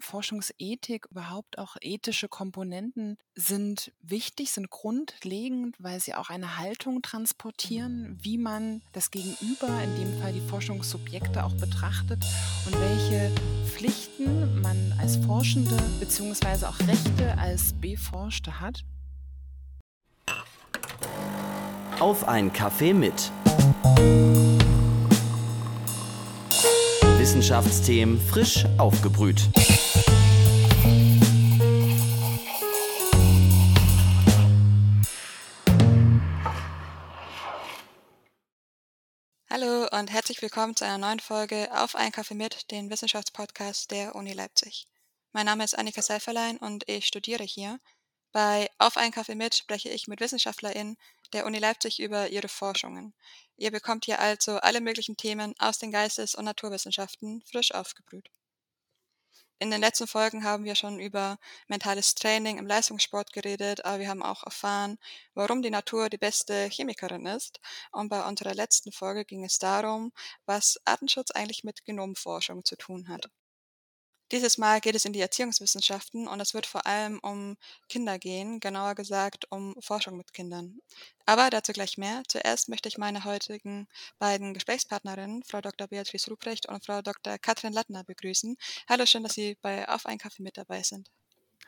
Forschungsethik, überhaupt auch ethische Komponenten sind wichtig, sind grundlegend, weil sie auch eine Haltung transportieren, wie man das Gegenüber, in dem Fall die Forschungssubjekte auch betrachtet und welche Pflichten man als Forschende bzw. auch Rechte als Beforschte hat. Auf ein Kaffee mit. Wissenschaftsthemen frisch aufgebrüht. Hallo und herzlich willkommen zu einer neuen Folge Auf ein Kaffee mit, den Wissenschaftspodcast der Uni Leipzig. Mein Name ist Annika Seiferlein und ich studiere hier. Bei Auf ein Kaffee mit spreche ich mit WissenschaftlerInnen der Uni Leipzig über ihre Forschungen. Ihr bekommt hier also alle möglichen Themen aus den Geistes- und Naturwissenschaften frisch aufgebrüht. In den letzten Folgen haben wir schon über mentales Training im Leistungssport geredet, aber wir haben auch erfahren, warum die Natur die beste Chemikerin ist. Und bei unserer letzten Folge ging es darum, was Artenschutz eigentlich mit Genomforschung zu tun hat. Dieses Mal geht es in die Erziehungswissenschaften und es wird vor allem um Kinder gehen, genauer gesagt um Forschung mit Kindern. Aber dazu gleich mehr. Zuerst möchte ich meine heutigen beiden Gesprächspartnerinnen, Frau Dr. Beatrice Ruprecht und Frau Dr. Katrin Lattner, begrüßen. Hallo, schön, dass Sie bei Auf ein Kaffee mit dabei sind.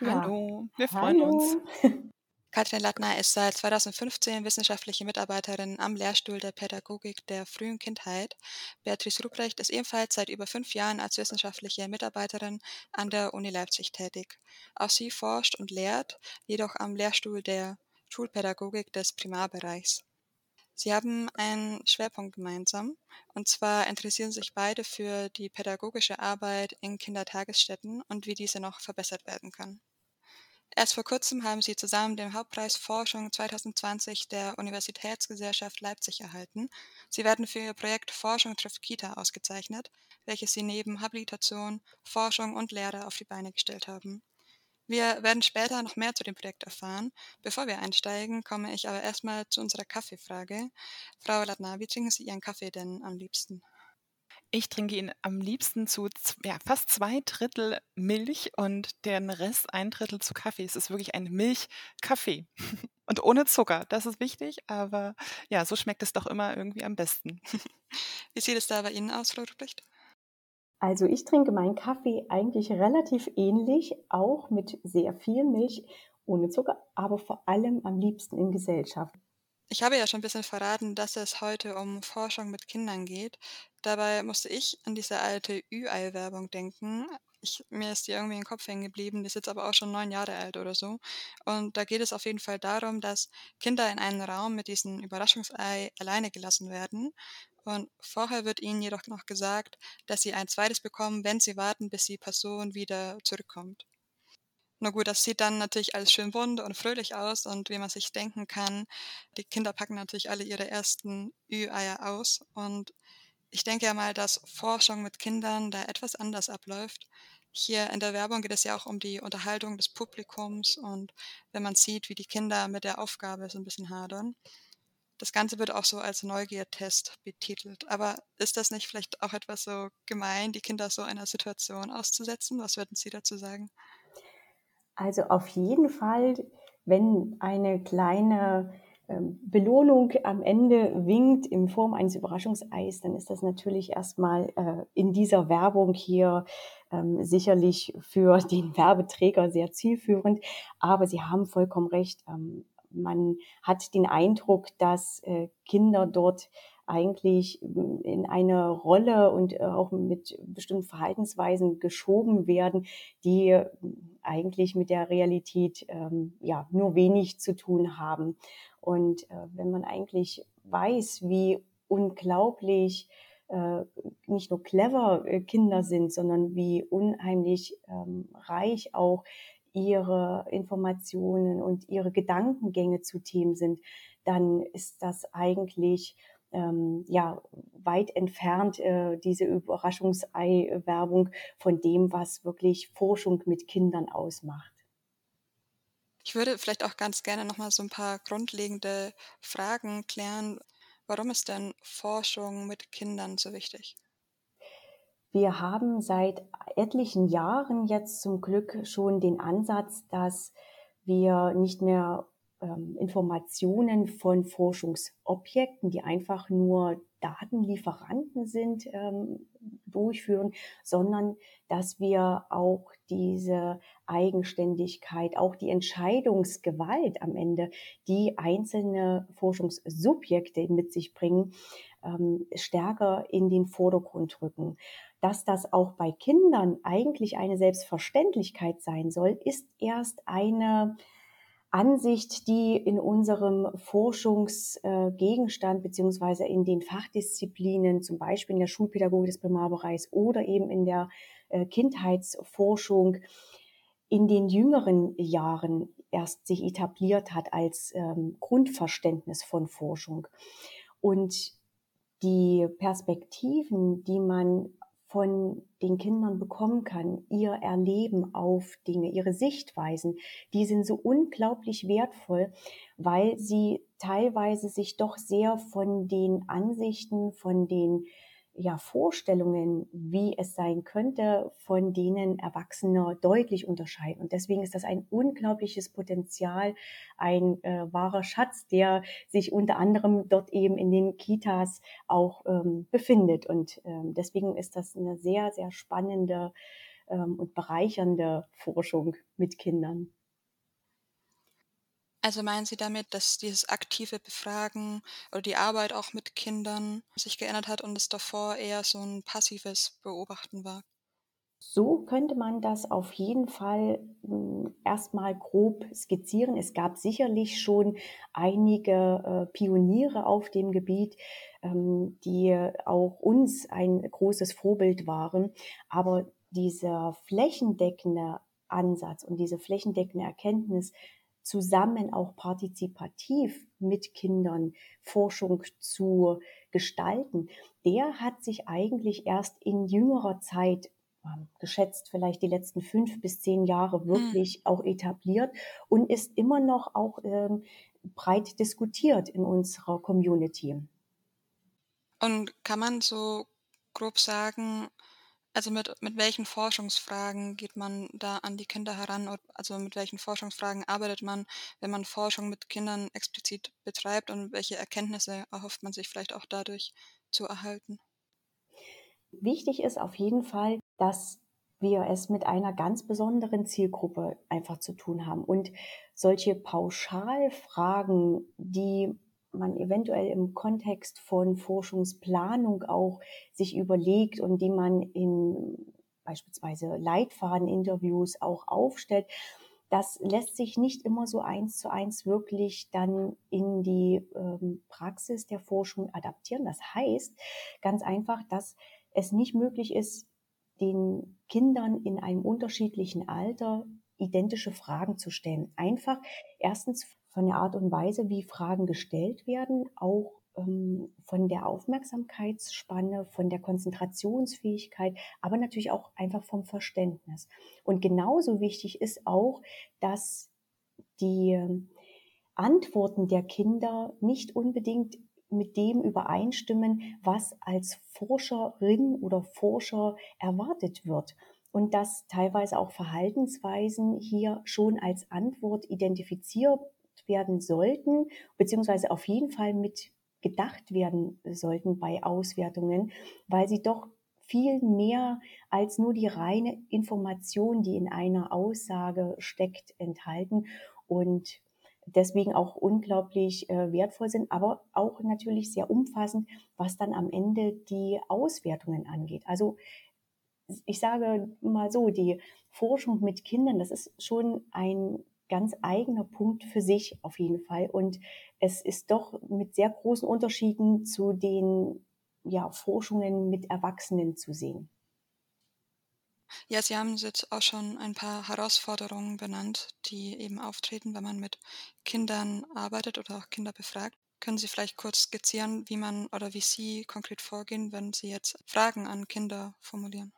Ja. Hallo, wir freuen Hallo. uns. Katrin Lattner ist seit 2015 wissenschaftliche Mitarbeiterin am Lehrstuhl der Pädagogik der frühen Kindheit. Beatrice Ruprecht ist ebenfalls seit über fünf Jahren als wissenschaftliche Mitarbeiterin an der Uni Leipzig tätig. Auch sie forscht und lehrt, jedoch am Lehrstuhl der Schulpädagogik des Primarbereichs. Sie haben einen Schwerpunkt gemeinsam, und zwar interessieren sich beide für die pädagogische Arbeit in Kindertagesstätten und wie diese noch verbessert werden kann. Erst vor kurzem haben sie zusammen den Hauptpreis Forschung 2020 der Universitätsgesellschaft Leipzig erhalten. Sie werden für ihr Projekt Forschung trifft Kita ausgezeichnet, welches sie neben Habilitation, Forschung und Lehre auf die Beine gestellt haben. Wir werden später noch mehr zu dem Projekt erfahren. Bevor wir einsteigen, komme ich aber erstmal zu unserer Kaffeefrage. Frau wie trinken Sie Ihren Kaffee denn am liebsten? Ich trinke ihn am liebsten zu ja, fast zwei Drittel Milch und den Rest ein Drittel zu Kaffee. Es ist wirklich ein Milchkaffee. Und ohne Zucker, das ist wichtig, aber ja, so schmeckt es doch immer irgendwie am besten. Wie sieht es da bei Ihnen aus, Frau Ruprecht? Also ich trinke meinen Kaffee eigentlich relativ ähnlich, auch mit sehr viel Milch, ohne Zucker, aber vor allem am liebsten in Gesellschaft. Ich habe ja schon ein bisschen verraten, dass es heute um Forschung mit Kindern geht. Dabei musste ich an diese alte Ü-Ei-Werbung denken. Ich, mir ist die irgendwie im Kopf hängen geblieben. Die ist jetzt aber auch schon neun Jahre alt oder so. Und da geht es auf jeden Fall darum, dass Kinder in einen Raum mit diesem Überraschungsei alleine gelassen werden. Und vorher wird ihnen jedoch noch gesagt, dass sie ein zweites bekommen, wenn sie warten, bis die Person wieder zurückkommt. Na gut, das sieht dann natürlich alles schön bunt und fröhlich aus und wie man sich denken kann, die Kinder packen natürlich alle ihre ersten Ü-Eier aus und ich denke ja mal, dass Forschung mit Kindern da etwas anders abläuft. Hier in der Werbung geht es ja auch um die Unterhaltung des Publikums und wenn man sieht, wie die Kinder mit der Aufgabe so ein bisschen hadern. Das Ganze wird auch so als Neugiertest betitelt. Aber ist das nicht vielleicht auch etwas so gemein, die Kinder so einer Situation auszusetzen? Was würden Sie dazu sagen? Also auf jeden Fall, wenn eine kleine ähm, Belohnung am Ende winkt in Form eines Überraschungseis, dann ist das natürlich erstmal äh, in dieser Werbung hier ähm, sicherlich für den Werbeträger sehr zielführend. Aber Sie haben vollkommen recht. Ähm, man hat den Eindruck, dass äh, Kinder dort eigentlich in eine Rolle und äh, auch mit bestimmten Verhaltensweisen geschoben werden, die eigentlich mit der Realität ähm, ja nur wenig zu tun haben. Und äh, wenn man eigentlich weiß, wie unglaublich äh, nicht nur clever äh, Kinder sind, sondern wie unheimlich ähm, reich auch ihre Informationen und ihre Gedankengänge zu Themen sind, dann ist das eigentlich ähm, ja weit entfernt äh, diese Überraschungsei-Werbung von dem, was wirklich Forschung mit Kindern ausmacht. Ich würde vielleicht auch ganz gerne noch mal so ein paar grundlegende Fragen klären. Warum ist denn Forschung mit Kindern so wichtig? Wir haben seit etlichen Jahren jetzt zum Glück schon den Ansatz, dass wir nicht mehr ähm, Informationen von Forschungsobjekten, die einfach nur Datenlieferanten sind, ähm, durchführen, sondern dass wir auch diese Eigenständigkeit, auch die Entscheidungsgewalt am Ende, die einzelne Forschungssubjekte mit sich bringen, ähm, stärker in den Vordergrund rücken. Dass das auch bei Kindern eigentlich eine Selbstverständlichkeit sein soll, ist erst eine Ansicht, die in unserem Forschungsgegenstand beziehungsweise in den Fachdisziplinen, zum Beispiel in der Schulpädagogik des Primarbereichs oder eben in der äh, Kindheitsforschung in den jüngeren Jahren erst sich etabliert hat als ähm, Grundverständnis von Forschung. Und die Perspektiven, die man von den Kindern bekommen kann, ihr Erleben auf Dinge, ihre Sichtweisen, die sind so unglaublich wertvoll, weil sie teilweise sich doch sehr von den Ansichten, von den ja, Vorstellungen, wie es sein könnte, von denen Erwachsene deutlich unterscheiden. Und deswegen ist das ein unglaubliches Potenzial, ein äh, wahrer Schatz, der sich unter anderem dort eben in den Kitas auch ähm, befindet. Und ähm, deswegen ist das eine sehr, sehr spannende ähm, und bereichernde Forschung mit Kindern. Also meinen Sie damit, dass dieses aktive Befragen oder die Arbeit auch mit Kindern sich geändert hat und es davor eher so ein passives Beobachten war? So könnte man das auf jeden Fall hm, erstmal grob skizzieren. Es gab sicherlich schon einige äh, Pioniere auf dem Gebiet, ähm, die auch uns ein großes Vorbild waren. Aber dieser flächendeckende Ansatz und diese flächendeckende Erkenntnis zusammen auch partizipativ mit Kindern Forschung zu gestalten, der hat sich eigentlich erst in jüngerer Zeit geschätzt vielleicht die letzten fünf bis zehn Jahre mhm. wirklich mhm. auch etabliert und ist immer noch auch ähm, breit diskutiert in unserer Community. Und kann man so grob sagen, also mit, mit welchen Forschungsfragen geht man da an die Kinder heran? Also mit welchen Forschungsfragen arbeitet man, wenn man Forschung mit Kindern explizit betreibt und welche Erkenntnisse erhofft man sich vielleicht auch dadurch zu erhalten? Wichtig ist auf jeden Fall, dass wir es mit einer ganz besonderen Zielgruppe einfach zu tun haben. Und solche Pauschalfragen, die man eventuell im Kontext von Forschungsplanung auch sich überlegt und die man in beispielsweise Leitfadeninterviews auch aufstellt, das lässt sich nicht immer so eins zu eins wirklich dann in die ähm, Praxis der Forschung adaptieren. Das heißt ganz einfach, dass es nicht möglich ist, den Kindern in einem unterschiedlichen Alter identische Fragen zu stellen. Einfach erstens von der Art und Weise, wie Fragen gestellt werden, auch ähm, von der Aufmerksamkeitsspanne, von der Konzentrationsfähigkeit, aber natürlich auch einfach vom Verständnis. Und genauso wichtig ist auch, dass die Antworten der Kinder nicht unbedingt mit dem übereinstimmen, was als Forscherin oder Forscher erwartet wird und dass teilweise auch Verhaltensweisen hier schon als Antwort identifiziert werden sollten, beziehungsweise auf jeden Fall mit gedacht werden sollten bei Auswertungen, weil sie doch viel mehr als nur die reine Information, die in einer Aussage steckt, enthalten und deswegen auch unglaublich äh, wertvoll sind, aber auch natürlich sehr umfassend, was dann am Ende die Auswertungen angeht. Also ich sage mal so, die Forschung mit Kindern, das ist schon ein ganz eigener Punkt für sich auf jeden Fall. Und es ist doch mit sehr großen Unterschieden zu den ja, Forschungen mit Erwachsenen zu sehen. Ja, Sie haben jetzt auch schon ein paar Herausforderungen benannt, die eben auftreten, wenn man mit Kindern arbeitet oder auch Kinder befragt. Können Sie vielleicht kurz skizzieren, wie man oder wie Sie konkret vorgehen, wenn Sie jetzt Fragen an Kinder formulieren?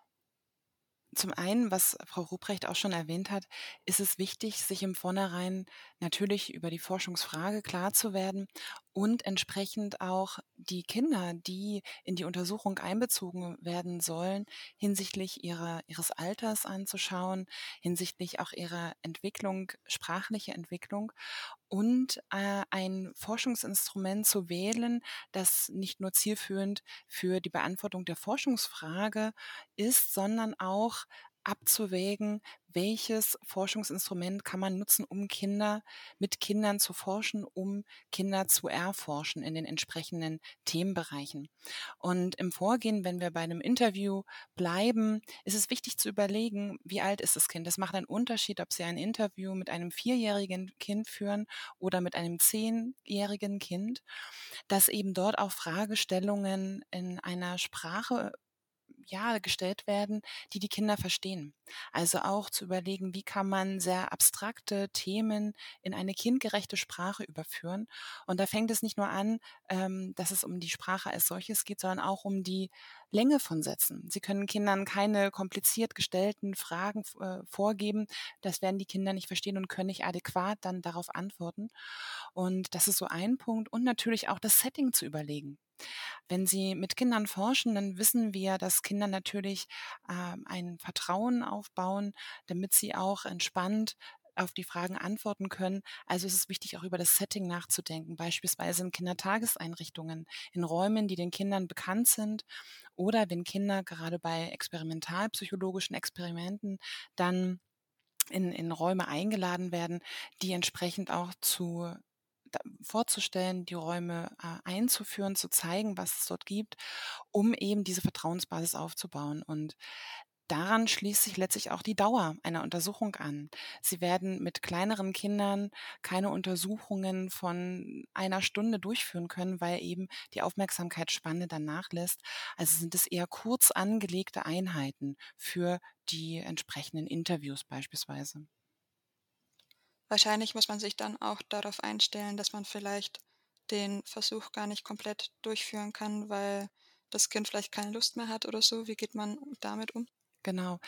Zum einen, was Frau Ruprecht auch schon erwähnt hat, ist es wichtig, sich im Vornherein natürlich über die Forschungsfrage klar zu werden und entsprechend auch die Kinder, die in die Untersuchung einbezogen werden sollen, hinsichtlich ihrer, ihres Alters anzuschauen, hinsichtlich auch ihrer Entwicklung, sprachliche Entwicklung und äh, ein Forschungsinstrument zu wählen, das nicht nur zielführend für die Beantwortung der Forschungsfrage ist, sondern auch abzuwägen, welches Forschungsinstrument kann man nutzen, um Kinder mit Kindern zu forschen, um Kinder zu erforschen in den entsprechenden Themenbereichen. Und im Vorgehen, wenn wir bei einem Interview bleiben, ist es wichtig zu überlegen, wie alt ist das Kind. Es macht einen Unterschied, ob Sie ein Interview mit einem vierjährigen Kind führen oder mit einem zehnjährigen Kind, dass eben dort auch Fragestellungen in einer Sprache ja, gestellt werden, die die Kinder verstehen. Also auch zu überlegen, wie kann man sehr abstrakte Themen in eine kindgerechte Sprache überführen. Und da fängt es nicht nur an, ähm, dass es um die Sprache als solches geht, sondern auch um die Länge von Sätzen. Sie können Kindern keine kompliziert gestellten Fragen äh, vorgeben. Das werden die Kinder nicht verstehen und können nicht adäquat dann darauf antworten. Und das ist so ein Punkt. Und natürlich auch das Setting zu überlegen. Wenn Sie mit Kindern forschen, dann wissen wir, dass Kinder natürlich äh, ein Vertrauen aufbauen, damit sie auch entspannt auf die Fragen antworten können. Also ist es wichtig, auch über das Setting nachzudenken, beispielsweise in Kindertageseinrichtungen, in Räumen, die den Kindern bekannt sind oder wenn Kinder gerade bei experimentalpsychologischen Experimenten dann in, in Räume eingeladen werden, die entsprechend auch zu vorzustellen, die Räume äh, einzuführen, zu zeigen, was es dort gibt, um eben diese Vertrauensbasis aufzubauen. Und daran schließt sich letztlich auch die Dauer einer Untersuchung an. Sie werden mit kleineren Kindern keine Untersuchungen von einer Stunde durchführen können, weil eben die Aufmerksamkeitsspanne dann nachlässt. Also sind es eher kurz angelegte Einheiten für die entsprechenden Interviews beispielsweise. Wahrscheinlich muss man sich dann auch darauf einstellen, dass man vielleicht den Versuch gar nicht komplett durchführen kann, weil das Kind vielleicht keine Lust mehr hat oder so. Wie geht man damit um? Genau.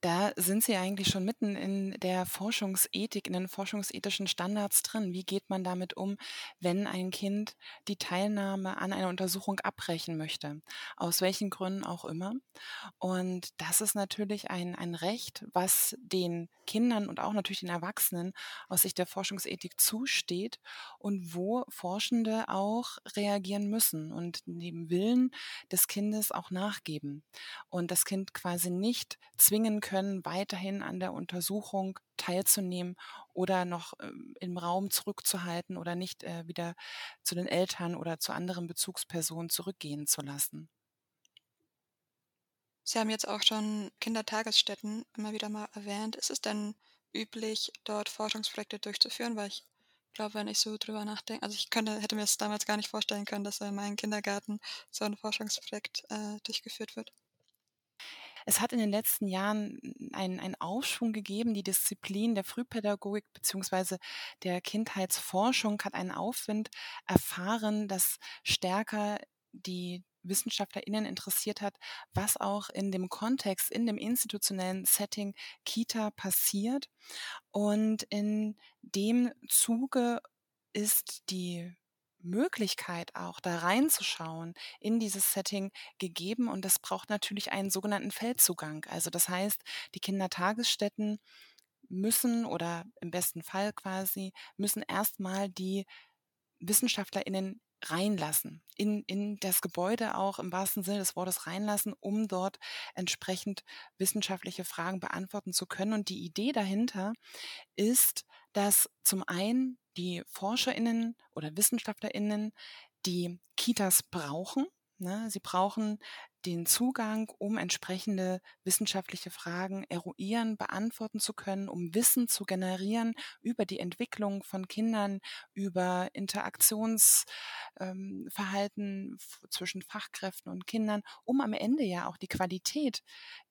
Da sind Sie eigentlich schon mitten in der Forschungsethik, in den forschungsethischen Standards drin. Wie geht man damit um, wenn ein Kind die Teilnahme an einer Untersuchung abbrechen möchte? Aus welchen Gründen auch immer. Und das ist natürlich ein, ein Recht, was den Kindern und auch natürlich den Erwachsenen aus Sicht der Forschungsethik zusteht und wo Forschende auch reagieren müssen und dem Willen des Kindes auch nachgeben und das Kind quasi nicht nicht zwingen können, weiterhin an der Untersuchung teilzunehmen oder noch ähm, im Raum zurückzuhalten oder nicht äh, wieder zu den Eltern oder zu anderen Bezugspersonen zurückgehen zu lassen. Sie haben jetzt auch schon Kindertagesstätten immer wieder mal erwähnt. Ist es denn üblich, dort Forschungsprojekte durchzuführen? Weil ich glaube, wenn ich so drüber nachdenke, also ich könnte, hätte mir es damals gar nicht vorstellen können, dass in meinem Kindergarten so ein Forschungsprojekt äh, durchgeführt wird. Es hat in den letzten Jahren einen, einen Aufschwung gegeben. Die Disziplin der Frühpädagogik beziehungsweise der Kindheitsforschung hat einen Aufwind erfahren, das stärker die WissenschaftlerInnen interessiert hat, was auch in dem Kontext, in dem institutionellen Setting Kita passiert. Und in dem Zuge ist die Möglichkeit auch da reinzuschauen in dieses Setting gegeben und das braucht natürlich einen sogenannten Feldzugang. Also das heißt, die Kindertagesstätten müssen oder im besten Fall quasi müssen erstmal die WissenschaftlerInnen reinlassen, in, in das Gebäude auch im wahrsten Sinne des Wortes reinlassen, um dort entsprechend wissenschaftliche Fragen beantworten zu können. Und die Idee dahinter ist, dass zum einen die ForscherInnen oder WissenschaftlerInnen die Kitas brauchen. Ne? Sie brauchen den Zugang, um entsprechende wissenschaftliche Fragen eruieren, beantworten zu können, um Wissen zu generieren über die Entwicklung von Kindern, über Interaktionsverhalten ähm, zwischen Fachkräften und Kindern, um am Ende ja auch die Qualität,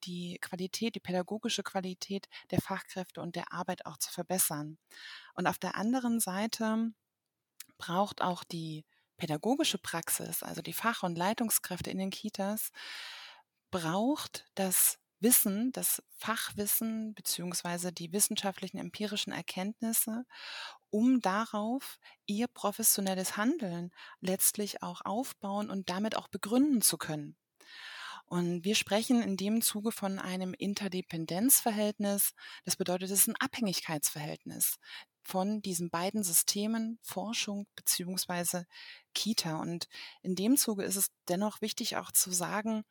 die Qualität, die pädagogische Qualität der Fachkräfte und der Arbeit auch zu verbessern. Und auf der anderen Seite braucht auch die pädagogische Praxis, also die Fach- und Leitungskräfte in den Kitas, braucht das Wissen, das Fachwissen beziehungsweise die wissenschaftlichen empirischen Erkenntnisse, um darauf ihr professionelles Handeln letztlich auch aufbauen und damit auch begründen zu können. Und wir sprechen in dem Zuge von einem Interdependenzverhältnis. Das bedeutet, es ist ein Abhängigkeitsverhältnis von diesen beiden Systemen, Forschung beziehungsweise Kita. Und in dem Zuge ist es dennoch wichtig auch zu sagen,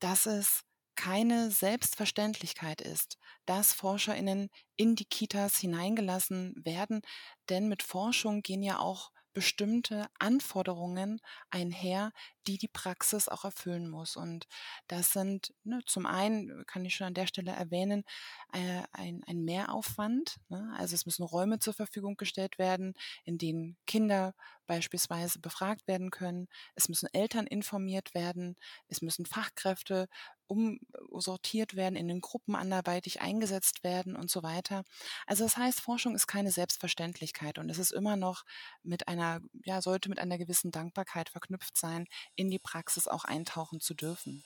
dass es keine Selbstverständlichkeit ist, dass Forscherinnen in die Kitas hineingelassen werden, denn mit Forschung gehen ja auch bestimmte Anforderungen einher, die die Praxis auch erfüllen muss. Und das sind ne, zum einen, kann ich schon an der Stelle erwähnen, äh, ein, ein Mehraufwand. Ne? Also es müssen Räume zur Verfügung gestellt werden, in denen Kinder beispielsweise befragt werden können. Es müssen Eltern informiert werden. Es müssen Fachkräfte umsortiert werden, in den Gruppen anderweitig eingesetzt werden und so weiter. Also das heißt, Forschung ist keine Selbstverständlichkeit und es ist immer noch mit einer, ja, sollte mit einer gewissen Dankbarkeit verknüpft sein, in die Praxis auch eintauchen zu dürfen.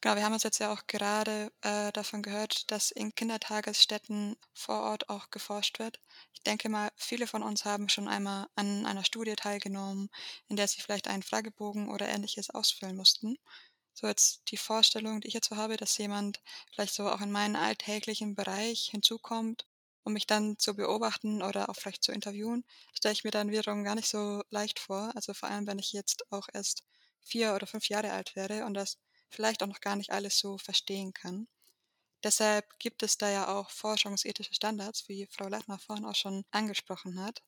Genau, wir haben uns jetzt ja auch gerade äh, davon gehört, dass in Kindertagesstätten vor Ort auch geforscht wird. Ich denke mal, viele von uns haben schon einmal an einer Studie teilgenommen, in der sie vielleicht einen Fragebogen oder ähnliches ausfüllen mussten. So jetzt die Vorstellung, die ich jetzt so habe, dass jemand vielleicht so auch in meinen alltäglichen Bereich hinzukommt, um mich dann zu beobachten oder auch vielleicht zu interviewen, stelle ich mir dann wiederum gar nicht so leicht vor. Also vor allem, wenn ich jetzt auch erst vier oder fünf Jahre alt wäre und das vielleicht auch noch gar nicht alles so verstehen kann. Deshalb gibt es da ja auch forschungsethische Standards, wie Frau Lettner vorhin auch schon angesprochen hat.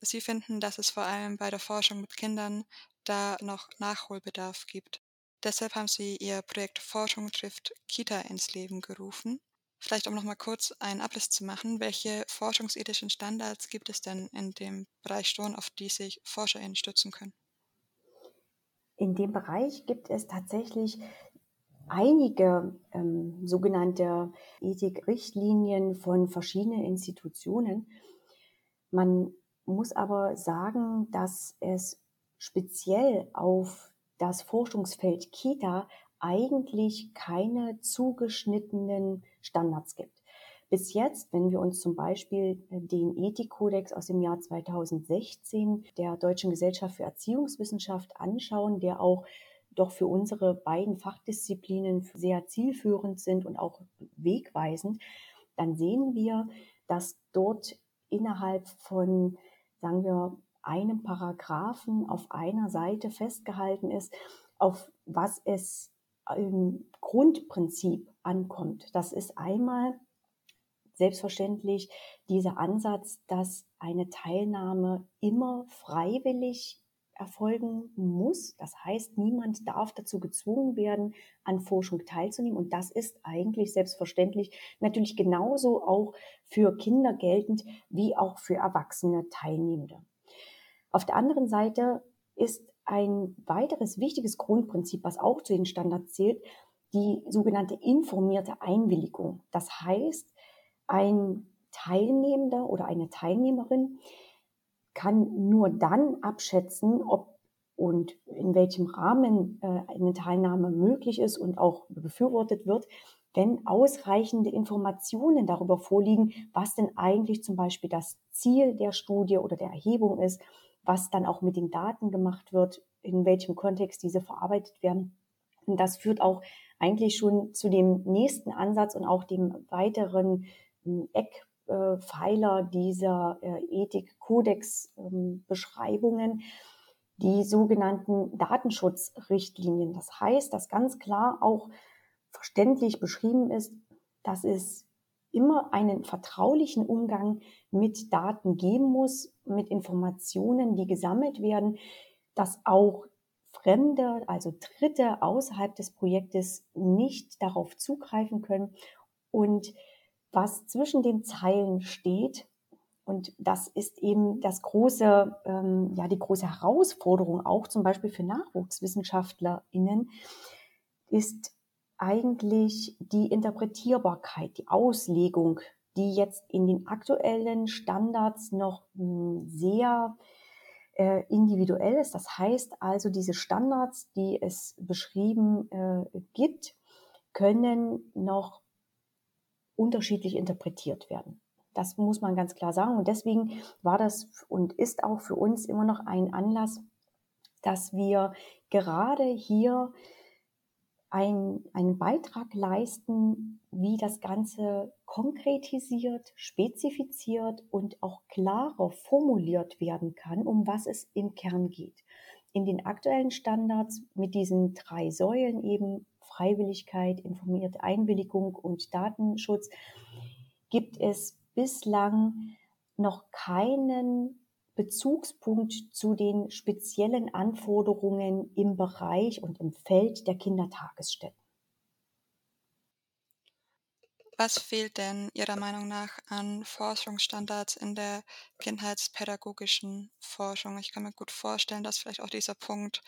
Sie finden, dass es vor allem bei der Forschung mit Kindern da noch Nachholbedarf gibt. Deshalb haben Sie Ihr Projekt Forschung trifft Kita ins Leben gerufen. Vielleicht um nochmal kurz einen Abriss zu machen, welche forschungsethischen Standards gibt es denn in dem Bereich schon, auf die sich ForscherInnen stützen können? In dem Bereich gibt es tatsächlich einige ähm, sogenannte Ethikrichtlinien von verschiedenen Institutionen. Man muss aber sagen, dass es speziell auf das Forschungsfeld Kita eigentlich keine zugeschnittenen Standards gibt. Bis jetzt, wenn wir uns zum Beispiel äh, den Ethikkodex aus dem Jahr 2016 der Deutschen Gesellschaft für Erziehungswissenschaft anschauen, der auch doch für unsere beiden Fachdisziplinen sehr zielführend sind und auch wegweisend, dann sehen wir, dass dort innerhalb von, sagen wir, einem Paragraphen auf einer Seite festgehalten ist, auf was es im Grundprinzip ankommt. Das ist einmal selbstverständlich dieser Ansatz, dass eine Teilnahme immer freiwillig erfolgen muss. Das heißt, niemand darf dazu gezwungen werden, an Forschung teilzunehmen. Und das ist eigentlich selbstverständlich natürlich genauso auch für Kinder geltend wie auch für erwachsene Teilnehmende. Auf der anderen Seite ist ein weiteres wichtiges Grundprinzip, was auch zu den Standards zählt, die sogenannte informierte Einwilligung. Das heißt, ein Teilnehmender oder eine Teilnehmerin kann nur dann abschätzen, ob und in welchem Rahmen äh, eine Teilnahme möglich ist und auch befürwortet wird, wenn ausreichende Informationen darüber vorliegen, was denn eigentlich zum Beispiel das Ziel der Studie oder der Erhebung ist, was dann auch mit den Daten gemacht wird, in welchem Kontext diese verarbeitet werden. Und das führt auch eigentlich schon zu dem nächsten Ansatz und auch dem weiteren Eckpfeiler dieser äh, Ethik-Kodex-Beschreibungen, die sogenannten Datenschutzrichtlinien. Das heißt, dass ganz klar auch verständlich beschrieben ist, dass es immer einen vertraulichen Umgang mit Daten geben muss, mit Informationen, die gesammelt werden, dass auch Fremde, also Dritte außerhalb des Projektes nicht darauf zugreifen können und was zwischen den Zeilen steht. Und das ist eben das große, ähm, ja, die große Herausforderung auch zum Beispiel für NachwuchswissenschaftlerInnen ist eigentlich die Interpretierbarkeit, die Auslegung, die jetzt in den aktuellen Standards noch hm, sehr äh, individuell ist. Das heißt also, diese Standards, die es beschrieben äh, gibt, können noch unterschiedlich interpretiert werden. Das muss man ganz klar sagen. Und deswegen war das und ist auch für uns immer noch ein Anlass, dass wir gerade hier ein, einen Beitrag leisten, wie das Ganze konkretisiert, spezifiziert und auch klarer formuliert werden kann, um was es im Kern geht. In den aktuellen Standards mit diesen drei Säulen eben Freiwilligkeit, informierte Einwilligung und Datenschutz gibt es bislang noch keinen Bezugspunkt zu den speziellen Anforderungen im Bereich und im Feld der Kindertagesstätten. Was fehlt denn Ihrer Meinung nach an Forschungsstandards in der kindheitspädagogischen Forschung? Ich kann mir gut vorstellen, dass vielleicht auch dieser Punkt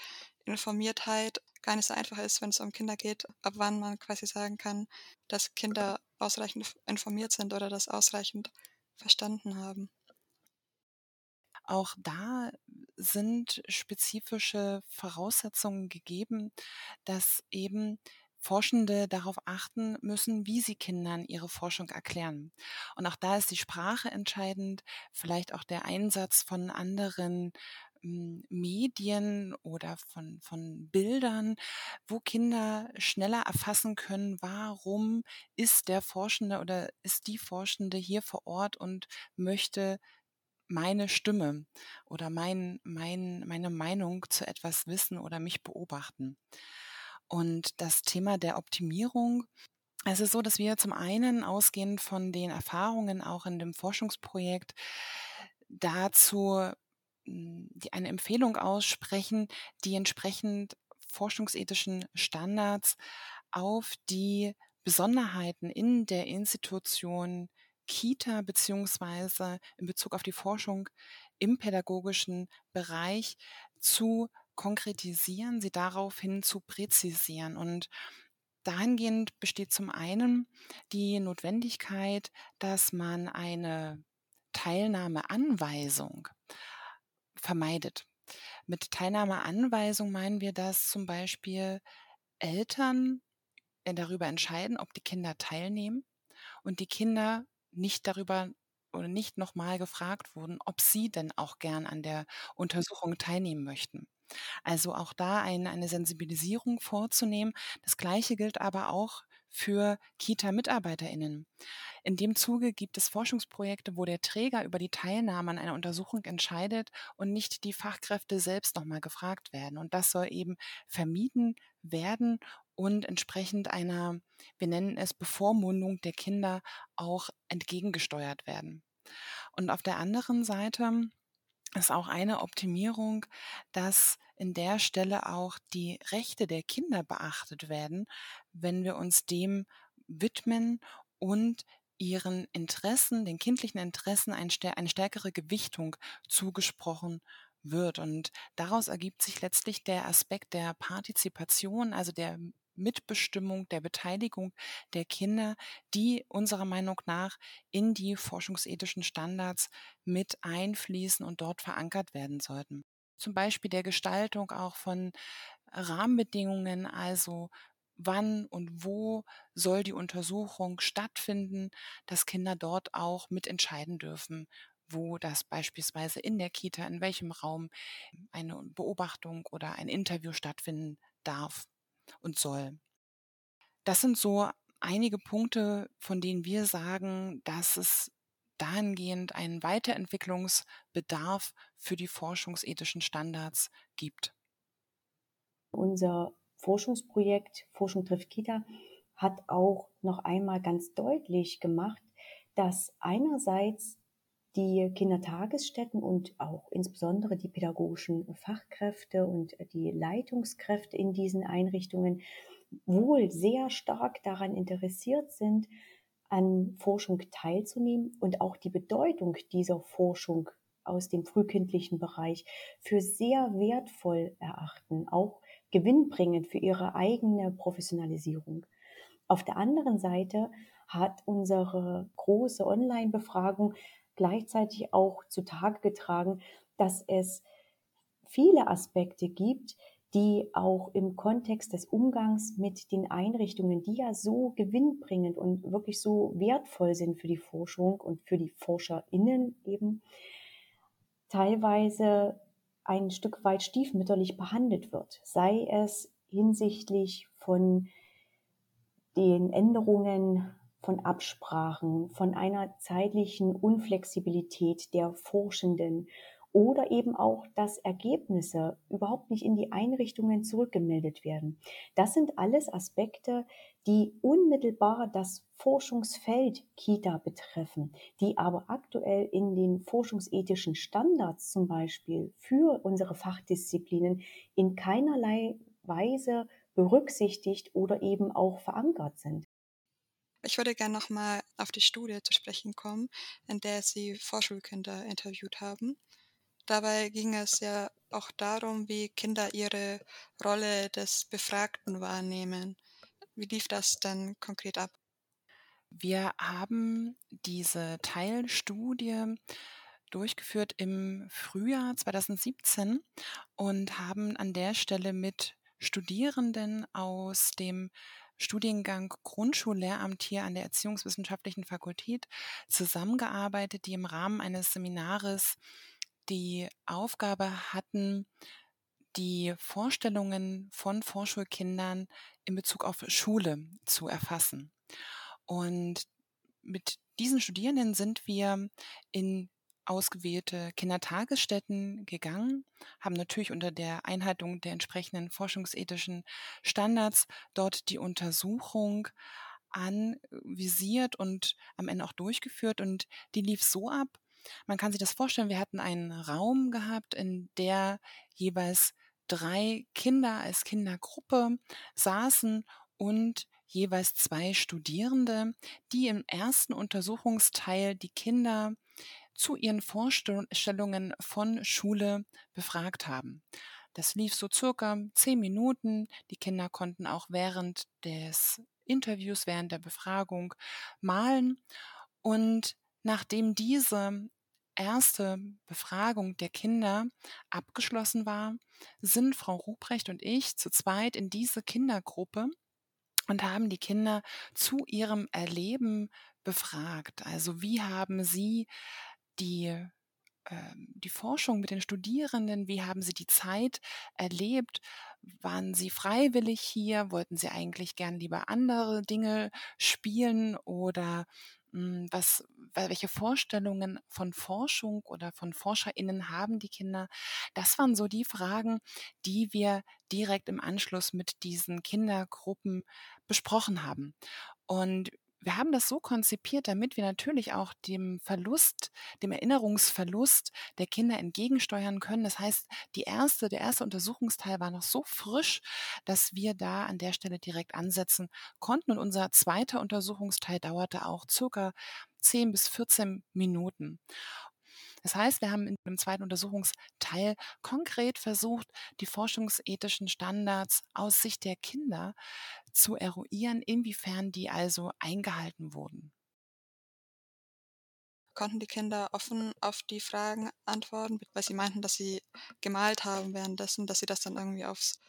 Informiertheit gar nicht so einfach ist, wenn es um Kinder geht, ab wann man quasi sagen kann, dass Kinder ausreichend informiert sind oder das ausreichend verstanden haben. Auch da sind spezifische Voraussetzungen gegeben, dass eben Forschende darauf achten müssen, wie sie Kindern ihre Forschung erklären. Und auch da ist die Sprache entscheidend, vielleicht auch der Einsatz von anderen hm, Medien oder von, von Bildern, wo Kinder schneller erfassen können, warum ist der Forschende oder ist die Forschende hier vor Ort und möchte meine Stimme oder mein, mein, meine Meinung zu etwas wissen oder mich beobachten. Und das Thema der Optimierung es ist so, dass wir zum einen ausgehend von den Erfahrungen auch in dem Forschungsprojekt dazu hm, die eine Empfehlung aussprechen, die entsprechend forschungsethischen Standards auf die Besonderheiten in der Institution Kita beziehungsweise in Bezug auf die Forschung im pädagogischen Bereich zu konkretisieren, sie daraufhin zu präzisieren. Und dahingehend besteht zum einen die Notwendigkeit, dass man eine Teilnahmeanweisung vermeidet. Mit Teilnahmeanweisung meinen wir, dass zum Beispiel Eltern darüber entscheiden, ob die Kinder teilnehmen und die Kinder nicht darüber oder nicht nochmal gefragt wurden, ob sie denn auch gern an der Untersuchung teilnehmen möchten. Also auch da ein, eine Sensibilisierung vorzunehmen. Das Gleiche gilt aber auch für Kita-MitarbeiterInnen. In dem Zuge gibt es Forschungsprojekte, wo der Träger über die Teilnahme an einer Untersuchung entscheidet und nicht die Fachkräfte selbst nochmal gefragt werden. Und das soll eben vermieden werden und entsprechend einer, wir nennen es Bevormundung der Kinder auch entgegengesteuert werden. Und auf der anderen Seite ist auch eine Optimierung, dass in der Stelle auch die Rechte der Kinder beachtet werden, wenn wir uns dem widmen und ihren Interessen, den kindlichen Interessen eine stärkere Gewichtung zugesprochen wird. Und daraus ergibt sich letztlich der Aspekt der Partizipation, also der Mitbestimmung, der Beteiligung der Kinder, die unserer Meinung nach in die forschungsethischen Standards mit einfließen und dort verankert werden sollten. Zum Beispiel der Gestaltung auch von Rahmenbedingungen, also wann und wo soll die Untersuchung stattfinden, dass Kinder dort auch mitentscheiden dürfen, wo das beispielsweise in der Kita, in welchem Raum eine Beobachtung oder ein Interview stattfinden darf und soll. Das sind so einige Punkte, von denen wir sagen, dass es dahingehend einen Weiterentwicklungsbedarf für die forschungsethischen Standards gibt. Unser Forschungsprojekt Forschung trifft Kita hat auch noch einmal ganz deutlich gemacht, dass einerseits die Kindertagesstätten und auch insbesondere die pädagogischen Fachkräfte und die Leitungskräfte in diesen Einrichtungen wohl sehr stark daran interessiert sind, an Forschung teilzunehmen und auch die Bedeutung dieser Forschung aus dem frühkindlichen Bereich für sehr wertvoll erachten, auch gewinnbringend für ihre eigene Professionalisierung. Auf der anderen Seite hat unsere große Online-Befragung gleichzeitig auch zutage getragen, dass es viele Aspekte gibt, die auch im Kontext des Umgangs mit den Einrichtungen, die ja so gewinnbringend und wirklich so wertvoll sind für die Forschung und für die ForscherInnen eben, teilweise ein Stück weit stiefmütterlich behandelt wird, sei es hinsichtlich von den Änderungen von Absprachen, von einer zeitlichen Unflexibilität der Forschenden oder eben auch, dass Ergebnisse überhaupt nicht in die Einrichtungen zurückgemeldet werden. Das sind alles Aspekte, die unmittelbar das Forschungsfeld Kita betreffen, die aber aktuell in den forschungsethischen Standards zum Beispiel für unsere Fachdisziplinen in keinerlei Weise berücksichtigt oder eben auch verankert sind. Ich würde gerne nochmal auf die Studie zu sprechen kommen, in der Sie Vorschulkinder interviewt haben. Dabei ging es ja auch darum, wie Kinder ihre Rolle des Befragten wahrnehmen. Wie lief das denn konkret ab? Wir haben diese Teilstudie durchgeführt im Frühjahr 2017 und haben an der Stelle mit Studierenden aus dem Studiengang Grundschullehramt hier an der Erziehungswissenschaftlichen Fakultät zusammengearbeitet, die im Rahmen eines Seminares die Aufgabe hatten, die Vorstellungen von Vorschulkindern in Bezug auf Schule zu erfassen. Und mit diesen Studierenden sind wir in ausgewählte Kindertagesstätten gegangen, haben natürlich unter der Einhaltung der entsprechenden forschungsethischen Standards dort die Untersuchung anvisiert und am Ende auch durchgeführt. Und die lief so ab, man kann sich das vorstellen, wir hatten einen Raum gehabt, in der jeweils drei Kinder als Kindergruppe saßen und jeweils zwei Studierende, die im ersten Untersuchungsteil die Kinder zu ihren Vorstellungen von Schule befragt haben. Das lief so circa zehn Minuten. Die Kinder konnten auch während des Interviews, während der Befragung malen. Und nachdem diese erste Befragung der Kinder abgeschlossen war, sind Frau Ruprecht und ich zu zweit in diese Kindergruppe und haben die Kinder zu ihrem Erleben befragt. Also wie haben sie die ähm, die Forschung mit den Studierenden, wie haben Sie die Zeit erlebt? Waren Sie freiwillig hier? Wollten Sie eigentlich gern lieber andere Dinge spielen oder hm, was, welche Vorstellungen von Forschung oder von ForscherInnen haben die Kinder? Das waren so die Fragen, die wir direkt im Anschluss mit diesen Kindergruppen besprochen haben. Und wir haben das so konzipiert, damit wir natürlich auch dem Verlust, dem Erinnerungsverlust der Kinder entgegensteuern können. Das heißt, die erste, der erste Untersuchungsteil war noch so frisch, dass wir da an der Stelle direkt ansetzen konnten. Und unser zweiter Untersuchungsteil dauerte auch circa 10 bis 14 Minuten. Das heißt, wir haben in dem zweiten Untersuchungsteil konkret versucht, die forschungsethischen Standards aus Sicht der Kinder zu eruieren, inwiefern die also eingehalten wurden. Konnten die Kinder offen auf die Fragen antworten, weil sie meinten, dass sie gemalt haben währenddessen, dass sie das dann irgendwie aufs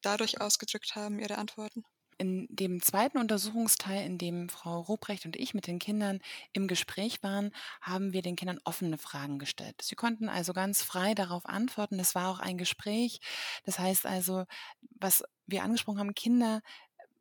dadurch ausgedrückt haben, ihre Antworten? In dem zweiten Untersuchungsteil, in dem Frau Ruprecht und ich mit den Kindern im Gespräch waren, haben wir den Kindern offene Fragen gestellt. Sie konnten also ganz frei darauf antworten. Das war auch ein Gespräch. Das heißt also, was wir angesprochen haben, Kinder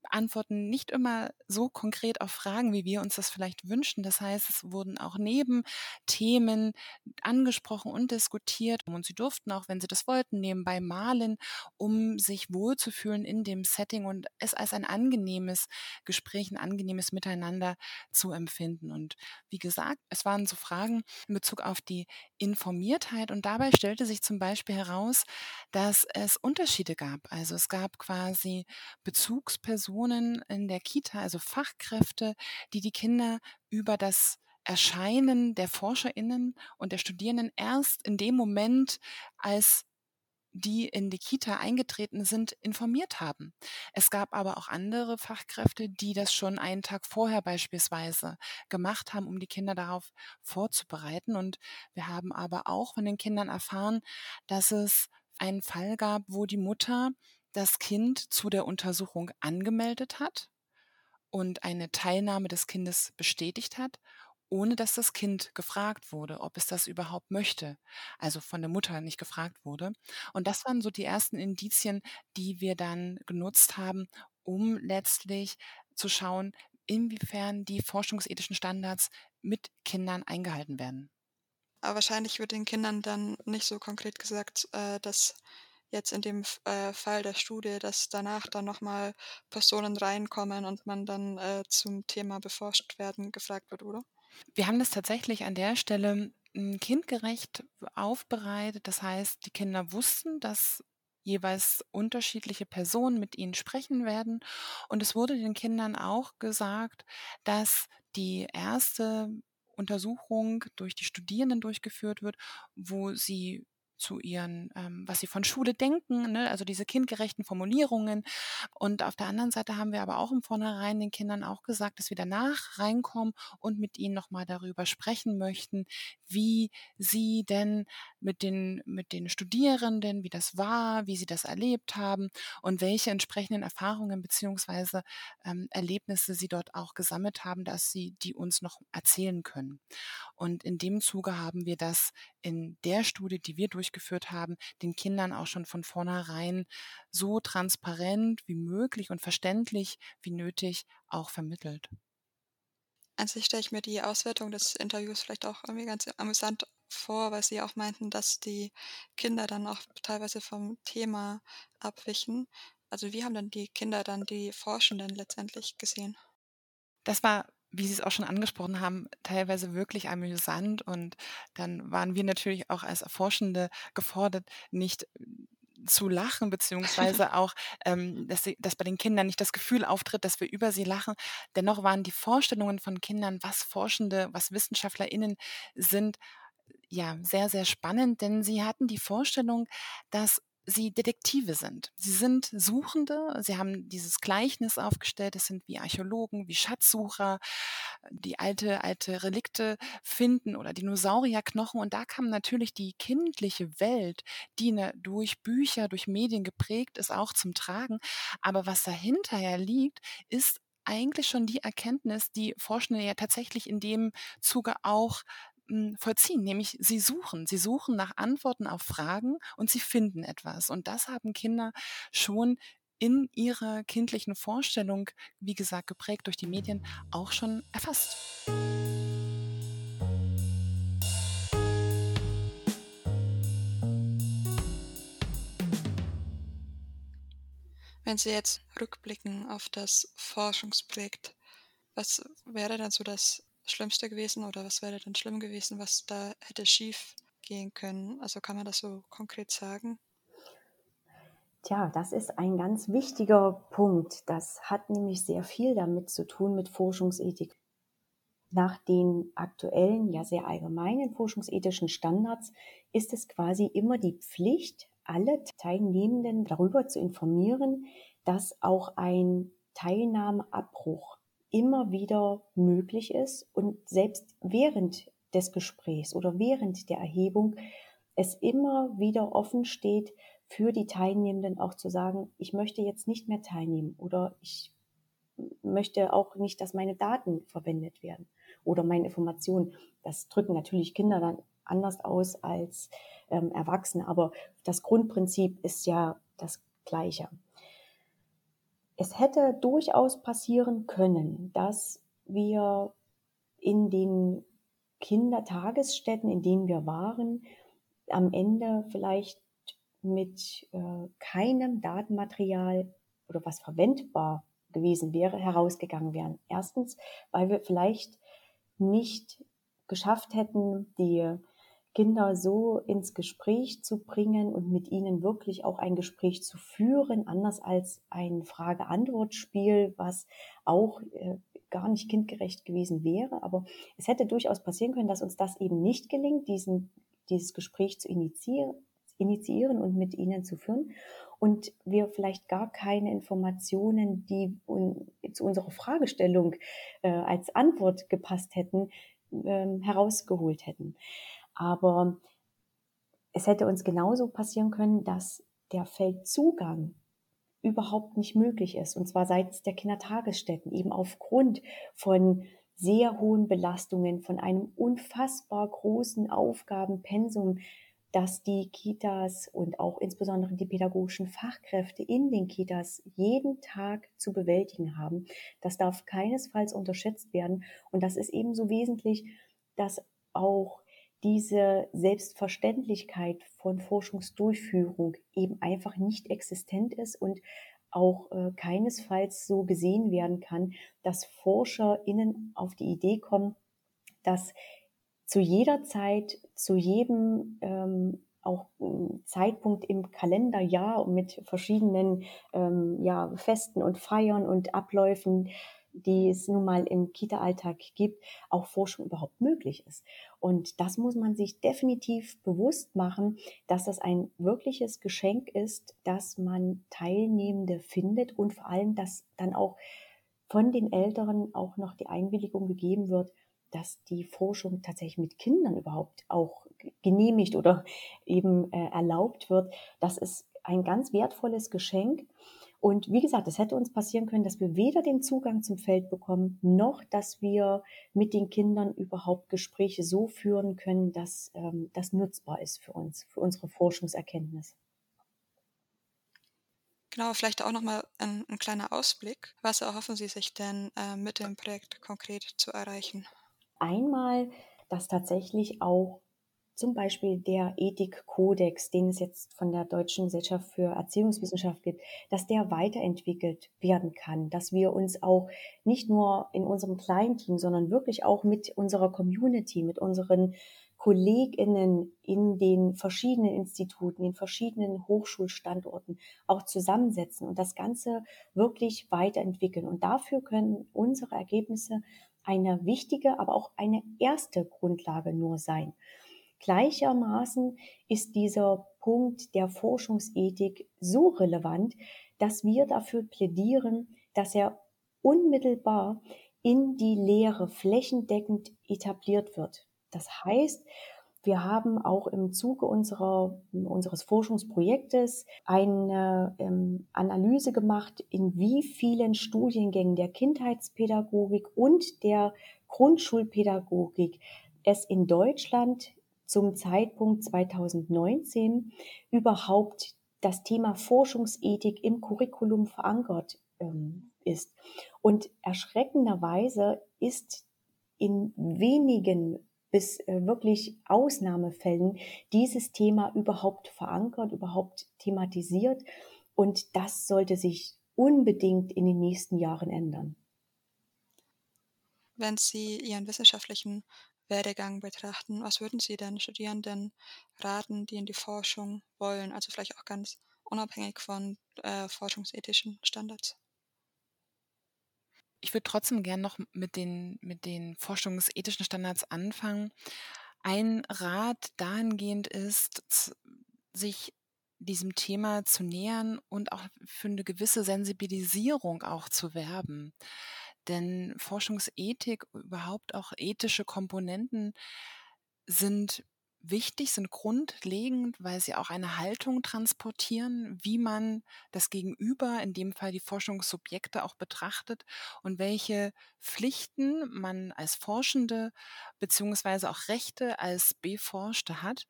antworten nicht immer so konkret auf Fragen, wie wir uns das vielleicht wünschen. Das heißt, es wurden auch Nebenthemen angesprochen und diskutiert. Und sie durften auch, wenn sie das wollten, nebenbei malen, um sich wohlzufühlen in dem Setting und es als ein angenehmes Gespräch, ein angenehmes Miteinander zu empfinden. Und wie gesagt, es waren so Fragen in Bezug auf die Informiertheit. Und dabei stellte sich zum Beispiel heraus, dass es Unterschiede gab. Also es gab quasi Bezugspersonen, Personen in der Kita, also Fachkräfte, die die Kinder über das Erscheinen der ForscherInnen und der Studierenden erst in dem Moment, als die in die Kita eingetreten sind, informiert haben. Es gab aber auch andere Fachkräfte, die das schon einen Tag vorher beispielsweise gemacht haben, um die Kinder darauf vorzubereiten. Und wir haben aber auch von den Kindern erfahren, dass es einen Fall gab, wo die Mutter das Kind zu der Untersuchung angemeldet hat und eine Teilnahme des Kindes bestätigt hat, ohne dass das Kind gefragt wurde, ob es das überhaupt möchte. Also von der Mutter nicht gefragt wurde. Und das waren so die ersten Indizien, die wir dann genutzt haben, um letztlich zu schauen, inwiefern die forschungsethischen Standards mit Kindern eingehalten werden. Aber wahrscheinlich wird den Kindern dann nicht so konkret gesagt, äh, dass jetzt in dem äh, Fall der Studie, dass danach dann nochmal Personen reinkommen und man dann äh, zum Thema beforscht werden gefragt wird, oder? Wir haben das tatsächlich an der Stelle hm, kindgerecht aufbereitet. Das heißt, die Kinder wussten, dass jeweils unterschiedliche Personen mit ihnen sprechen werden. Und es wurde den Kindern auch gesagt, dass die erste Untersuchung durch die Studierenden durchgeführt wird, wo sie zu ihren, ähm, was sie von Schule denken, ne? also diese kindgerechten Formulierungen. Und auf der anderen Seite haben wir aber auch im Vornherein den Kindern auch gesagt, dass wir danach reinkommen und mit ihnen nochmal darüber sprechen möchten, wie sie denn mit den, mit den Studierenden, wie das war, wie sie das erlebt haben und welche entsprechenden Erfahrungen beziehungsweise ähm, Erlebnisse sie dort auch gesammelt haben, dass sie die uns noch erzählen können. Und in dem Zuge haben wir das in der Studie, die wir durchgeführt haben, den Kindern auch schon von vornherein so transparent wie möglich und verständlich wie nötig auch vermittelt. An sich stelle ich mir die Auswertung des Interviews vielleicht auch irgendwie ganz amüsant vor, weil Sie auch meinten, dass die Kinder dann auch teilweise vom Thema abwichen. Also wie haben dann die Kinder dann die Forschenden letztendlich gesehen? Das war wie Sie es auch schon angesprochen haben, teilweise wirklich amüsant. Und dann waren wir natürlich auch als Forschende gefordert, nicht zu lachen, beziehungsweise auch, ähm, dass, sie, dass bei den Kindern nicht das Gefühl auftritt, dass wir über sie lachen. Dennoch waren die Vorstellungen von Kindern, was Forschende, was WissenschaftlerInnen sind, ja, sehr, sehr spannend, denn sie hatten die Vorstellung, dass sie Detektive sind. Sie sind Suchende, sie haben dieses Gleichnis aufgestellt, es sind wie Archäologen, wie Schatzsucher, die alte, alte Relikte finden oder Dinosaurierknochen. Und da kam natürlich die kindliche Welt, die ne, durch Bücher, durch Medien geprägt ist, auch zum Tragen. Aber was dahinter ja liegt, ist eigentlich schon die Erkenntnis, die Forschende ja tatsächlich in dem Zuge auch vollziehen, nämlich sie suchen. Sie suchen nach Antworten auf Fragen und sie finden etwas. Und das haben Kinder schon in ihrer kindlichen Vorstellung, wie gesagt, geprägt durch die Medien, auch schon erfasst. Wenn Sie jetzt rückblicken auf das Forschungsprojekt, was wäre dann so das Schlimmste gewesen oder was wäre denn schlimm gewesen, was da hätte schief gehen können? Also kann man das so konkret sagen? Tja, das ist ein ganz wichtiger Punkt. Das hat nämlich sehr viel damit zu tun mit Forschungsethik. Nach den aktuellen, ja sehr allgemeinen forschungsethischen Standards ist es quasi immer die Pflicht, alle Teilnehmenden darüber zu informieren, dass auch ein Teilnahmeabbruch immer wieder möglich ist und selbst während des Gesprächs oder während der Erhebung es immer wieder offen steht, für die Teilnehmenden auch zu sagen, ich möchte jetzt nicht mehr teilnehmen oder ich möchte auch nicht, dass meine Daten verwendet werden oder meine Informationen. Das drücken natürlich Kinder dann anders aus als ähm, Erwachsene, aber das Grundprinzip ist ja das gleiche. Es hätte durchaus passieren können, dass wir in den Kindertagesstätten, in denen wir waren, am Ende vielleicht mit äh, keinem Datenmaterial oder was verwendbar gewesen wäre, herausgegangen wären. Erstens, weil wir vielleicht nicht geschafft hätten, die Kinder so ins Gespräch zu bringen und mit ihnen wirklich auch ein Gespräch zu führen, anders als ein Frage-Antwort-Spiel, was auch äh, gar nicht kindgerecht gewesen wäre. Aber es hätte durchaus passieren können, dass uns das eben nicht gelingt, diesen, dieses Gespräch zu initiieren, initiieren und mit ihnen zu führen und wir vielleicht gar keine Informationen, die zu unserer Fragestellung äh, als Antwort gepasst hätten, äh, herausgeholt hätten. Aber es hätte uns genauso passieren können, dass der Feldzugang überhaupt nicht möglich ist. Und zwar seitens der Kindertagesstätten, eben aufgrund von sehr hohen Belastungen, von einem unfassbar großen Aufgabenpensum, dass die Kitas und auch insbesondere die pädagogischen Fachkräfte in den Kitas jeden Tag zu bewältigen haben. Das darf keinesfalls unterschätzt werden. Und das ist ebenso wesentlich, dass auch diese Selbstverständlichkeit von Forschungsdurchführung eben einfach nicht existent ist und auch äh, keinesfalls so gesehen werden kann, dass ForscherInnen auf die Idee kommen, dass zu jeder Zeit, zu jedem ähm, auch hm, Zeitpunkt im Kalenderjahr mit verschiedenen ähm, ja, Festen und Feiern und Abläufen die es nun mal im Kita-Alltag gibt, auch Forschung überhaupt möglich ist. Und das muss man sich definitiv bewusst machen, dass das ein wirkliches Geschenk ist, dass man Teilnehmende findet und vor allem, dass dann auch von den Älteren auch noch die Einwilligung gegeben wird, dass die Forschung tatsächlich mit Kindern überhaupt auch genehmigt oder eben äh, erlaubt wird. Das ist ein ganz wertvolles Geschenk. Und wie gesagt, es hätte uns passieren können, dass wir weder den Zugang zum Feld bekommen, noch dass wir mit den Kindern überhaupt Gespräche so führen können, dass ähm, das nutzbar ist für uns, für unsere Forschungserkenntnis. Genau, vielleicht auch nochmal ein, ein kleiner Ausblick. Was erhoffen Sie sich denn äh, mit dem Projekt konkret zu erreichen? Einmal, dass tatsächlich auch zum Beispiel der Ethikkodex, den es jetzt von der Deutschen Gesellschaft für Erziehungswissenschaft gibt, dass der weiterentwickelt werden kann, dass wir uns auch nicht nur in unserem kleinen Team, sondern wirklich auch mit unserer Community, mit unseren KollegInnen in den verschiedenen Instituten, in verschiedenen Hochschulstandorten auch zusammensetzen und das Ganze wirklich weiterentwickeln. Und dafür können unsere Ergebnisse eine wichtige, aber auch eine erste Grundlage nur sein. Gleichermaßen ist dieser Punkt der Forschungsethik so relevant, dass wir dafür plädieren, dass er unmittelbar in die Lehre flächendeckend etabliert wird. Das heißt, wir haben auch im Zuge unserer, unseres Forschungsprojektes eine ähm, Analyse gemacht, in wie vielen Studiengängen der Kindheitspädagogik und der Grundschulpädagogik es in Deutschland zum Zeitpunkt 2019 überhaupt das Thema Forschungsethik im Curriculum verankert ähm, ist. Und erschreckenderweise ist in wenigen bis äh, wirklich Ausnahmefällen dieses Thema überhaupt verankert, überhaupt thematisiert. Und das sollte sich unbedingt in den nächsten Jahren ändern. Wenn Sie Ihren wissenschaftlichen Werdegang betrachten, was würden Sie denn Studierenden raten, die in die Forschung wollen, also vielleicht auch ganz unabhängig von äh, forschungsethischen Standards? Ich würde trotzdem gern noch mit den, mit den forschungsethischen Standards anfangen. Ein Rat dahingehend ist, sich diesem Thema zu nähern und auch für eine gewisse Sensibilisierung auch zu werben. Denn Forschungsethik, überhaupt auch ethische Komponenten sind wichtig, sind grundlegend, weil sie auch eine Haltung transportieren, wie man das Gegenüber, in dem Fall die Forschungssubjekte auch betrachtet und welche Pflichten man als Forschende beziehungsweise auch Rechte als Beforschte hat.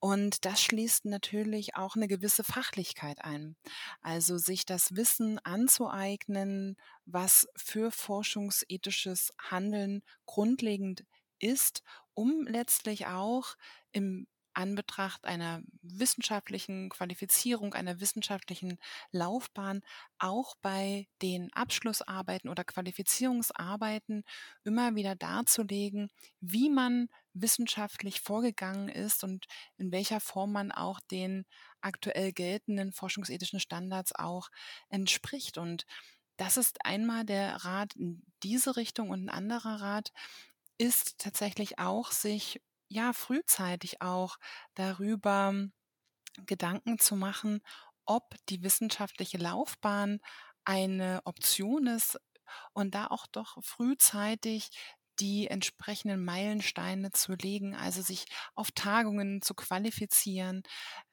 Und das schließt natürlich auch eine gewisse Fachlichkeit ein. Also sich das Wissen anzueignen, was für forschungsethisches Handeln grundlegend ist, um letztlich auch im Anbetracht einer wissenschaftlichen Qualifizierung, einer wissenschaftlichen Laufbahn auch bei den Abschlussarbeiten oder Qualifizierungsarbeiten immer wieder darzulegen, wie man wissenschaftlich vorgegangen ist und in welcher Form man auch den aktuell geltenden forschungsethischen Standards auch entspricht. Und das ist einmal der Rat in diese Richtung und ein anderer Rat ist tatsächlich auch, sich ja frühzeitig auch darüber Gedanken zu machen, ob die wissenschaftliche Laufbahn eine Option ist und da auch doch frühzeitig die entsprechenden Meilensteine zu legen, also sich auf Tagungen zu qualifizieren,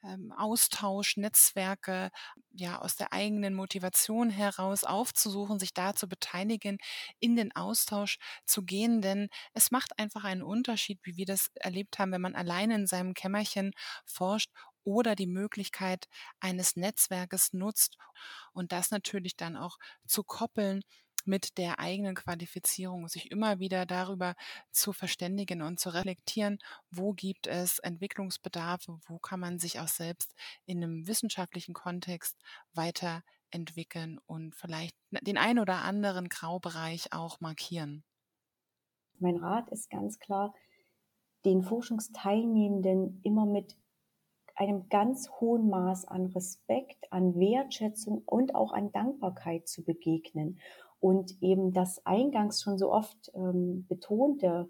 ähm, Austausch, Netzwerke ja aus der eigenen Motivation heraus aufzusuchen, sich da zu beteiligen, in den Austausch zu gehen, denn es macht einfach einen Unterschied, wie wir das erlebt haben, wenn man alleine in seinem Kämmerchen forscht oder die Möglichkeit eines Netzwerkes nutzt. Und das natürlich dann auch zu koppeln mit der eigenen Qualifizierung, sich immer wieder darüber zu verständigen und zu reflektieren, wo gibt es Entwicklungsbedarfe, wo kann man sich auch selbst in einem wissenschaftlichen Kontext weiterentwickeln und vielleicht den ein oder anderen Graubereich auch markieren. Mein Rat ist ganz klar, den Forschungsteilnehmenden immer mit einem ganz hohen Maß an Respekt, an Wertschätzung und auch an Dankbarkeit zu begegnen und eben das eingangs schon so oft ähm, betonte,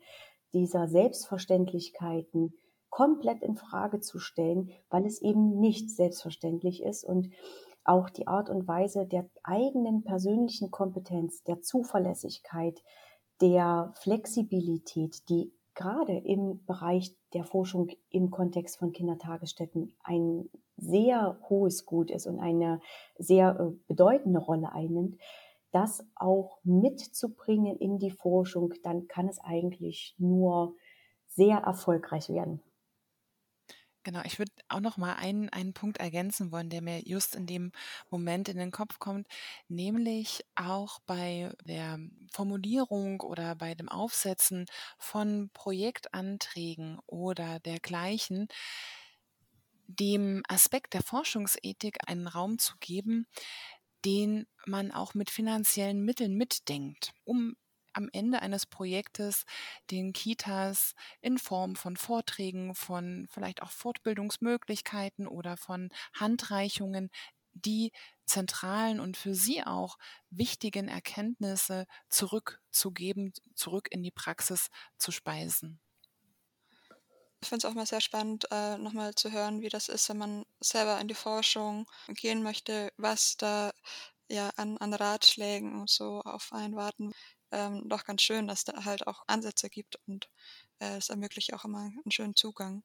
dieser Selbstverständlichkeiten komplett in Frage zu stellen, weil es eben nicht selbstverständlich ist und auch die Art und Weise der eigenen persönlichen Kompetenz, der Zuverlässigkeit, der Flexibilität, die gerade im Bereich der Forschung im Kontext von Kindertagesstätten ein sehr hohes Gut ist und eine sehr äh, bedeutende Rolle einnimmt, das auch mitzubringen in die Forschung, dann kann es eigentlich nur sehr erfolgreich werden. Genau, ich würde auch noch mal einen, einen Punkt ergänzen wollen, der mir just in dem Moment in den Kopf kommt, nämlich auch bei der Formulierung oder bei dem Aufsetzen von Projektanträgen oder dergleichen, dem Aspekt der Forschungsethik einen Raum zu geben, den man auch mit finanziellen Mitteln mitdenkt, um am Ende eines Projektes den Kitas in Form von Vorträgen, von vielleicht auch Fortbildungsmöglichkeiten oder von Handreichungen die zentralen und für sie auch wichtigen Erkenntnisse zurückzugeben, zurück in die Praxis zu speisen. Ich finde es auch mal sehr spannend, äh, nochmal zu hören, wie das ist, wenn man selber in die Forschung gehen möchte, was da ja an, an Ratschlägen und so auf einen warten ähm, doch ganz schön, dass da halt auch Ansätze gibt und äh, es ermöglicht auch immer einen schönen Zugang.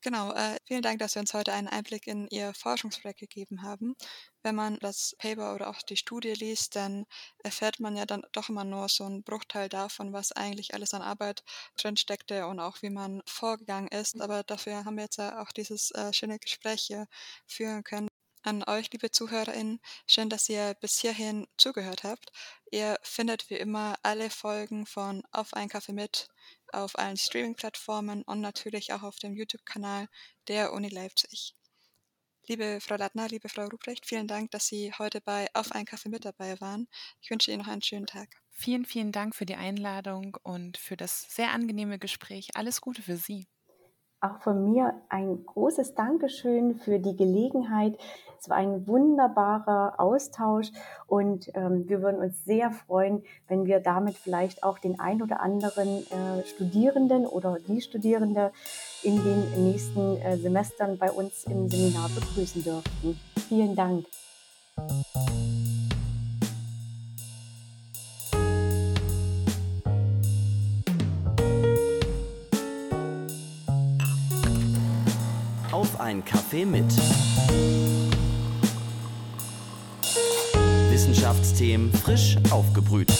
Genau, äh, vielen Dank, dass Sie uns heute einen Einblick in Ihr Forschungsprojekt gegeben haben. Wenn man das Paper oder auch die Studie liest, dann erfährt man ja dann doch immer nur so einen Bruchteil davon, was eigentlich alles an Arbeit drin steckte und auch wie man vorgegangen ist. Aber dafür haben wir jetzt ja auch dieses äh, schöne Gespräch hier führen können an euch, liebe ZuhörerInnen. Schön, dass ihr bis hierhin zugehört habt. Ihr findet wie immer alle Folgen von Auf ein Kaffee mit auf allen Streaming-Plattformen und natürlich auch auf dem YouTube-Kanal der Uni Leipzig. Liebe Frau Lattner, liebe Frau Ruprecht, vielen Dank, dass Sie heute bei Auf ein Kaffee mit dabei waren. Ich wünsche Ihnen noch einen schönen Tag. Vielen, vielen Dank für die Einladung und für das sehr angenehme Gespräch. Alles Gute für Sie. Auch von mir ein großes Dankeschön für die Gelegenheit. Es war ein wunderbarer Austausch und ähm, wir würden uns sehr freuen, wenn wir damit vielleicht auch den ein oder anderen äh, Studierenden oder die Studierende in den nächsten äh, Semestern bei uns im Seminar begrüßen dürften. Vielen Dank. Ein Kaffee mit. Wissenschaftsthemen frisch aufgebrüht.